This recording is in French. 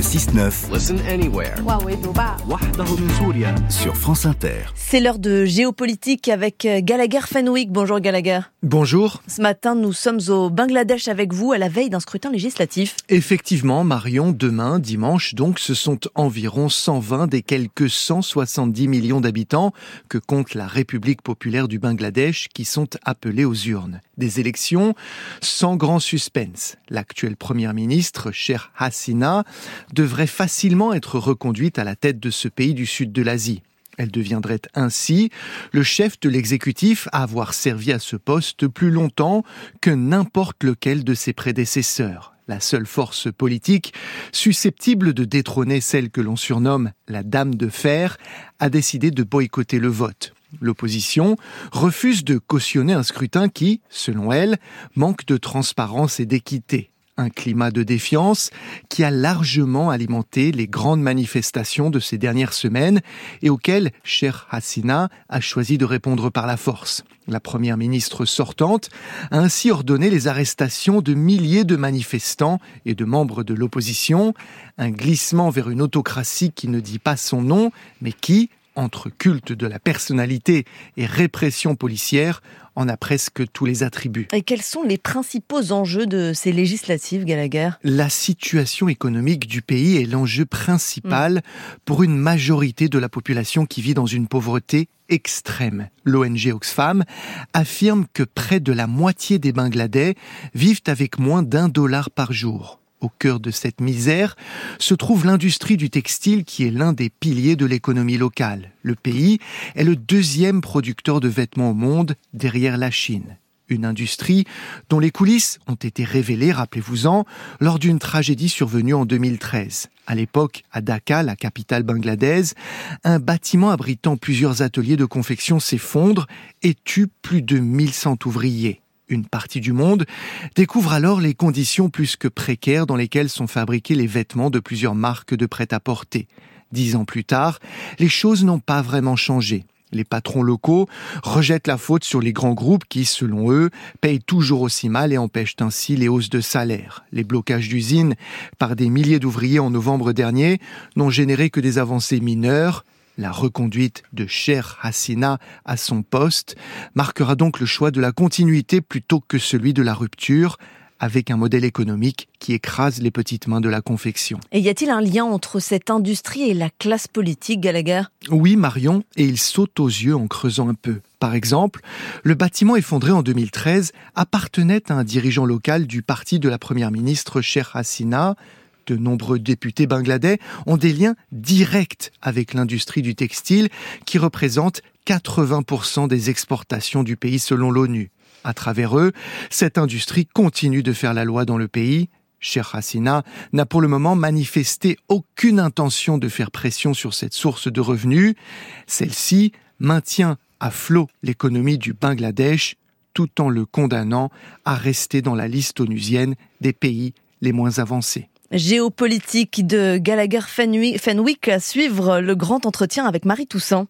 Le 6-9. Listen anywhere. Sur France Inter. C'est l'heure de géopolitique avec euh, Gallagher Fenwick. Bonjour Gallagher. Bonjour. Ce matin, nous sommes au Bangladesh avec vous à la veille d'un scrutin législatif. Effectivement, Marion, demain, dimanche, donc, ce sont environ 120 des quelques 170 millions d'habitants que compte la République populaire du Bangladesh qui sont appelés aux urnes. Des élections sans grand suspense. L'actuelle première ministre, Cher Hassina, devrait facilement être reconduite à la tête de ce pays du sud de l'Asie. Elle deviendrait ainsi le chef de l'exécutif à avoir servi à ce poste plus longtemps que n'importe lequel de ses prédécesseurs. La seule force politique susceptible de détrôner celle que l'on surnomme la Dame de Fer a décidé de boycotter le vote. L'opposition refuse de cautionner un scrutin qui, selon elle, manque de transparence et d'équité un climat de défiance qui a largement alimenté les grandes manifestations de ces dernières semaines et auxquelles Cher Hassina a choisi de répondre par la force. La première ministre sortante a ainsi ordonné les arrestations de milliers de manifestants et de membres de l'opposition, un glissement vers une autocratie qui ne dit pas son nom, mais qui, entre culte de la personnalité et répression policière, en a presque tous les attributs. Et quels sont les principaux enjeux de ces législatives, Gallagher? La situation économique du pays est l'enjeu principal pour une majorité de la population qui vit dans une pauvreté extrême. L'ONG Oxfam affirme que près de la moitié des Bangladais vivent avec moins d'un dollar par jour. Au cœur de cette misère se trouve l'industrie du textile qui est l'un des piliers de l'économie locale. Le pays est le deuxième producteur de vêtements au monde derrière la Chine. Une industrie dont les coulisses ont été révélées, rappelez-vous-en, lors d'une tragédie survenue en 2013. À l'époque, à Dhaka, la capitale bangladaise, un bâtiment abritant plusieurs ateliers de confection s'effondre et tue plus de 1100 ouvriers une partie du monde, découvre alors les conditions plus que précaires dans lesquelles sont fabriqués les vêtements de plusieurs marques de prêt-à-porter. Dix ans plus tard, les choses n'ont pas vraiment changé. Les patrons locaux rejettent la faute sur les grands groupes qui, selon eux, payent toujours aussi mal et empêchent ainsi les hausses de salaire. Les blocages d'usines par des milliers d'ouvriers en novembre dernier n'ont généré que des avancées mineures. La reconduite de Cher Hassina à son poste marquera donc le choix de la continuité plutôt que celui de la rupture avec un modèle économique qui écrase les petites mains de la confection. Et y a-t-il un lien entre cette industrie et la classe politique, Gallagher? Oui, Marion, et il saute aux yeux en creusant un peu. Par exemple, le bâtiment effondré en 2013 appartenait à un dirigeant local du parti de la première ministre Cher Hassina, de nombreux députés bangladais ont des liens directs avec l'industrie du textile qui représente 80% des exportations du pays selon l'ONU. À travers eux, cette industrie continue de faire la loi dans le pays. Cher Hassina n'a pour le moment manifesté aucune intention de faire pression sur cette source de revenus. Celle-ci maintient à flot l'économie du Bangladesh tout en le condamnant à rester dans la liste onusienne des pays les moins avancés. Géopolitique de Gallagher Fenwick à suivre le grand entretien avec Marie Toussaint.